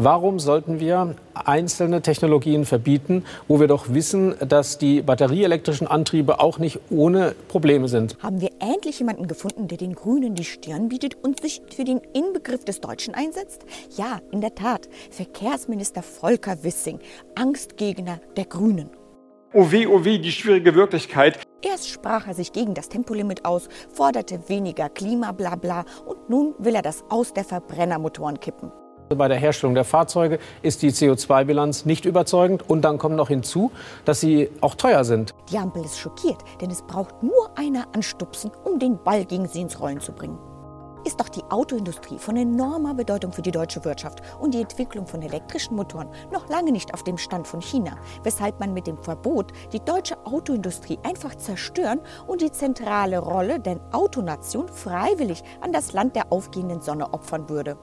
Warum sollten wir einzelne Technologien verbieten, wo wir doch wissen, dass die batterieelektrischen Antriebe auch nicht ohne Probleme sind? Haben wir endlich jemanden gefunden, der den Grünen die Stirn bietet und sich für den Inbegriff des Deutschen einsetzt? Ja, in der Tat. Verkehrsminister Volker Wissing, Angstgegner der Grünen. Oh weh, oh weh, die schwierige Wirklichkeit. Erst sprach er sich gegen das Tempolimit aus, forderte weniger Klimablabla und nun will er das Aus der Verbrennermotoren kippen. Bei der Herstellung der Fahrzeuge ist die CO2-Bilanz nicht überzeugend. Und dann kommt noch hinzu, dass sie auch teuer sind. Die Ampel ist schockiert, denn es braucht nur einer anstupsen, um den Ball gegen sie ins Rollen zu bringen. Ist doch die Autoindustrie von enormer Bedeutung für die deutsche Wirtschaft und die Entwicklung von elektrischen Motoren noch lange nicht auf dem Stand von China, weshalb man mit dem Verbot die deutsche Autoindustrie einfach zerstören und die zentrale Rolle der Autonation freiwillig an das Land der aufgehenden Sonne opfern würde.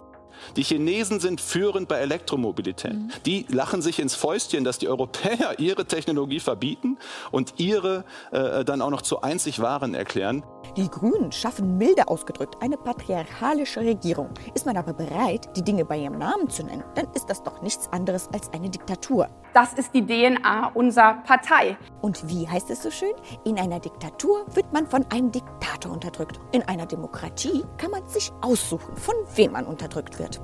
Die Chinesen sind führend bei Elektromobilität. Mhm. Die lachen sich ins Fäustchen, dass die Europäer ihre Technologie verbieten und ihre äh, dann auch noch zu einzig wahren erklären. Die Grünen schaffen milde ausgedrückt eine patriarchalische Regierung. Ist man aber bereit, die Dinge bei ihrem Namen zu nennen, dann ist das doch nichts anderes als eine Diktatur. Das ist die DNA unserer Partei. Und wie heißt es so schön? In einer Diktatur wird man von einem Diktator unterdrückt. In einer Demokratie kann man sich aussuchen, von wem man unterdrückt wird.